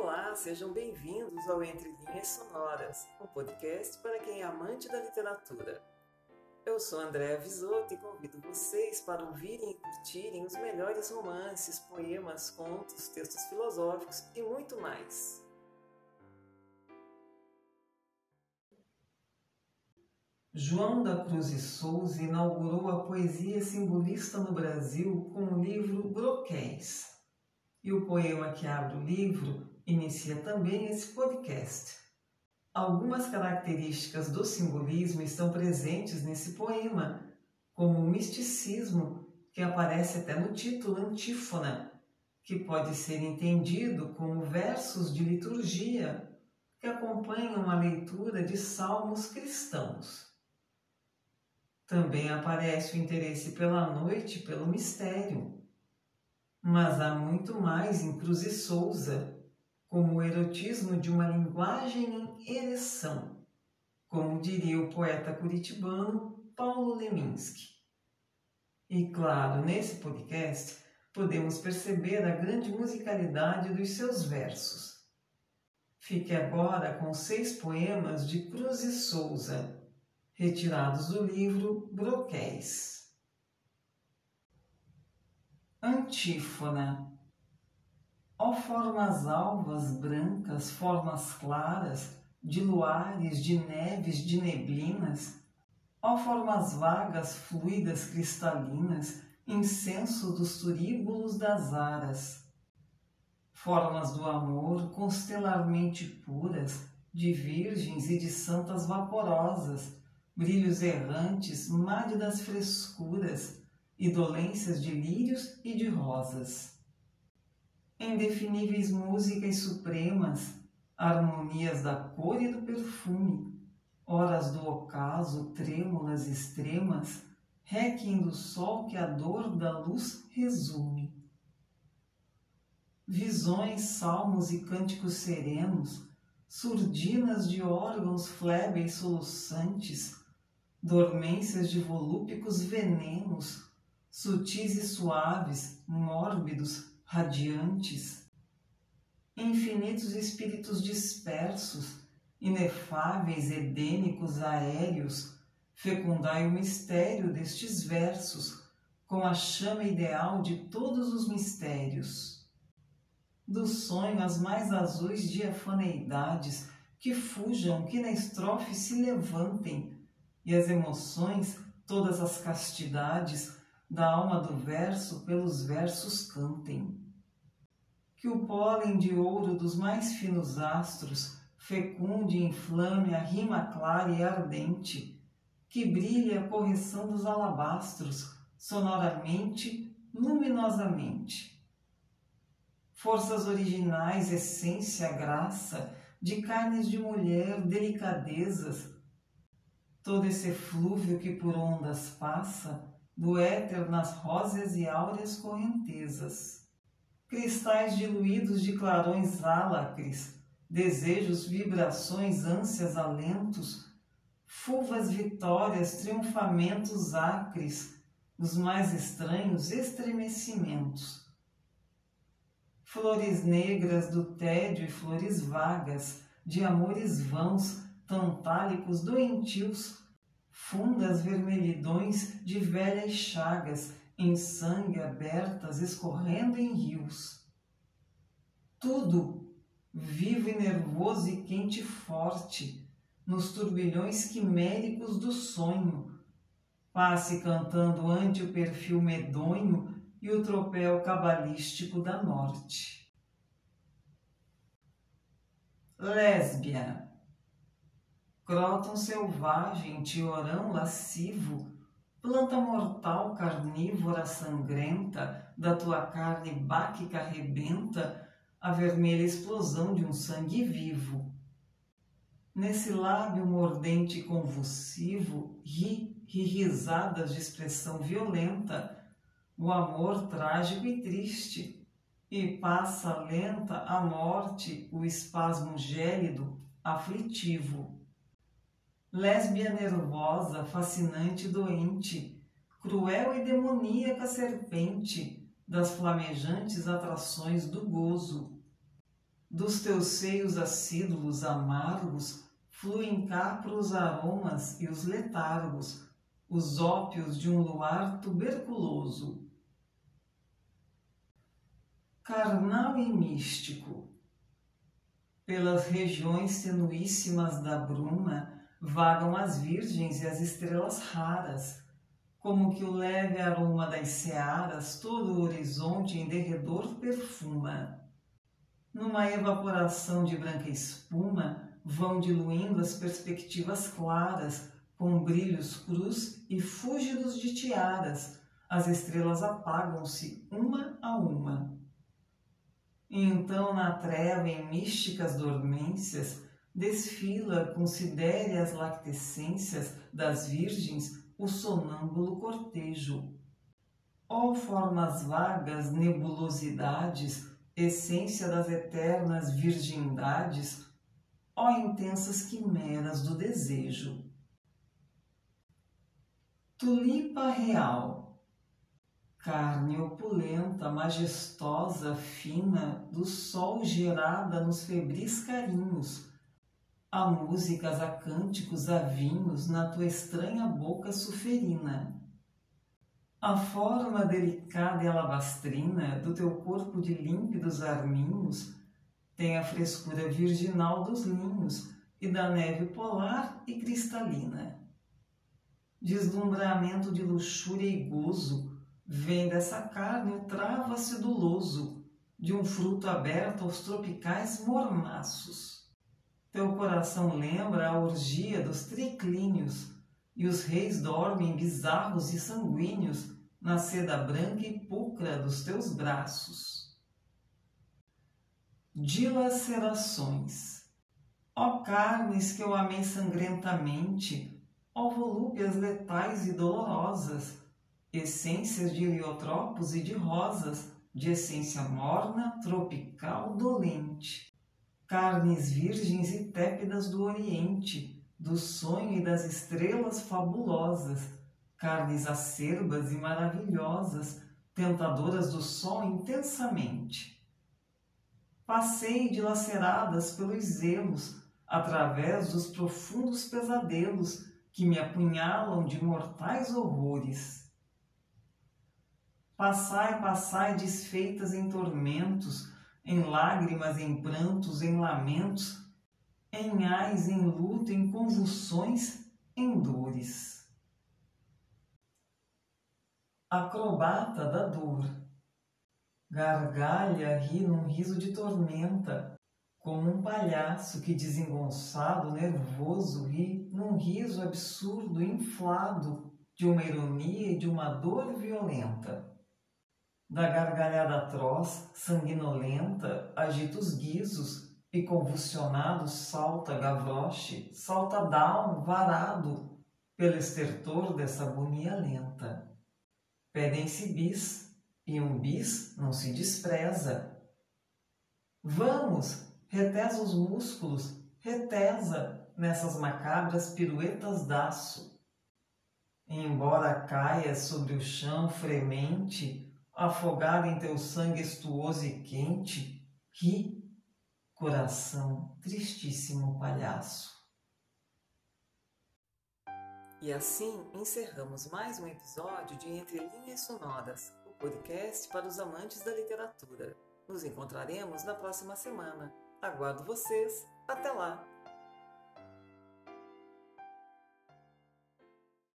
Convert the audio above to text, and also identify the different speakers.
Speaker 1: Olá, sejam bem-vindos ao Entre Linhas Sonoras, um podcast para quem é amante da literatura. Eu sou Andréa Visoto e convido vocês para ouvirem e curtirem os melhores romances, poemas, contos, textos filosóficos e muito mais. João da Cruz e Souza inaugurou a poesia simbolista no Brasil com o livro Broquéis. E o poema que abre o livro inicia também esse podcast. Algumas características do simbolismo estão presentes nesse poema, como o misticismo, que aparece até no título Antífona, que pode ser entendido como versos de liturgia que acompanham a leitura de salmos cristãos. Também aparece o interesse pela noite e pelo mistério. Mas há muito mais em Cruz e Souza, como o erotismo de uma linguagem em ereção, como diria o poeta curitibano Paulo Leminski. E claro, nesse podcast podemos perceber a grande musicalidade dos seus versos. Fique agora com seis poemas de Cruz e Souza, retirados do livro Broquéis. Antífona Ó formas alvas, brancas, formas claras, de luares, de neves, de neblinas, ó formas vagas, fluidas, cristalinas, incenso dos turíbulos das aras. Formas do amor constelarmente puras, de virgens e de santas vaporosas, brilhos errantes, mádidas frescuras, e dolências de lírios e de rosas. Indefiníveis músicas supremas, harmonias da cor e do perfume, horas do ocaso trêmulas extremas, requiem do sol que a dor da luz resume. Visões, salmos e cânticos serenos, surdinas de órgãos flébeis soluçantes, dormências de volúpicos venenos, sutis e suaves, mórbidos, radiantes, infinitos espíritos dispersos, inefáveis, edênicos, aéreos, fecundai o mistério destes versos com a chama ideal de todos os mistérios. Do sonho as mais azuis diafaneidades que fujam, que na estrofe se levantem, e as emoções, todas as castidades da alma do verso pelos versos cantem. Que o pólen de ouro dos mais finos astros fecunde e inflame a rima clara e ardente, que brilhe a correção dos alabastros, sonoramente, luminosamente. Forças originais, essência, graça, de carnes de mulher, delicadezas, todo esse eflúvio que por ondas passa, do éter nas róseas e áureas correntezas. Cristais diluídos de clarões álacres, desejos, vibrações, ânsias, alentos, fulvas vitórias, triunfamentos acres, os mais estranhos estremecimentos. Flores negras do tédio e flores vagas, de amores vãos, tantálicos, doentios, fundas vermelhidões de velhas chagas, em sangue abertas, escorrendo em rios. Tudo, vivo e nervoso e quente e forte, nos turbilhões quiméricos do sonho, passe cantando ante o perfil medonho e o tropel cabalístico da morte. Lésbia Cróton selvagem, tiorão lascivo, planta mortal carnívora sangrenta, da tua carne báquica rebenta a vermelha explosão de um sangue vivo. Nesse lábio mordente e convulsivo, ri, ri risadas de expressão violenta, o amor trágico e triste, e passa lenta a morte, o espasmo gélido, aflitivo lésbia nervosa, fascinante doente, cruel e demoníaca serpente das flamejantes atrações do gozo. dos teus seios assídulos amargos fluem capros aromas e os letargos, os ópios de um luar tuberculoso. Carnal e místico, pelas regiões tenuíssimas da bruma vagam as virgens e as estrelas raras, como que o leve aroma das searas todo o horizonte em derredor perfuma. Numa evaporação de branca espuma, vão diluindo as perspectivas claras, com brilhos cruz e fúgidos de tiaras, as estrelas apagam-se uma a uma. E então, na treva, em místicas dormências, desfila, considere as lactescências das virgens o sonâmbulo cortejo. Ó formas vagas, nebulosidades, essência das eternas virgindades, ó intensas quimeras do desejo. Tulipa real, carne opulenta, majestosa, fina, do sol gerada nos febris carinhos, a músicas, a cânticos, a vinhos na tua estranha boca suferina a forma delicada e alabastrina do teu corpo de límpidos arminhos tem a frescura virginal dos linhos e da neve polar e cristalina. Deslumbramento de luxúria e gozo vem dessa carne o travo aciduloso de um fruto aberto aos tropicais mormaços. Teu coração lembra a orgia dos triclínios e os reis dormem bizarros e sanguíneos na seda branca e pulcra dos teus braços. Dilacerações. Ó carnes que eu amei sangrentamente, ó volúpias letais e dolorosas, essências de heliotropos e de rosas, de essência morna, tropical, dolente. Carnes virgens e tépidas do Oriente, do sonho e das estrelas fabulosas, carnes acerbas e maravilhosas, tentadoras do sol intensamente. Passei dilaceradas pelos zelos, através dos profundos pesadelos que me apunhalam de mortais horrores. Passai, passai desfeitas em tormentos, em lágrimas, em prantos, em lamentos, em ais, em luto, em convulsões, em dores. Acrobata da dor, gargalha, ri num riso de tormenta, como um palhaço que desengonçado, nervoso, ri num riso absurdo, inflado, de uma ironia e de uma dor violenta. Da gargalhada atroz, sanguinolenta, agita os guizos, e convulsionado salta Gavroche, salta down, varado, pelo estertor dessa agonia lenta. Pedem-se bis, e um bis não se despreza. Vamos, retesa os músculos, retesa nessas macabras piruetas d'áço. Embora caia sobre o chão fremente, afogado em teu sangue estuoso e quente, ri Coração, tristíssimo palhaço. E assim encerramos mais um episódio de Entre Linhas Sonoras, o podcast para os amantes da literatura. Nos encontraremos na próxima semana. Aguardo vocês. Até lá!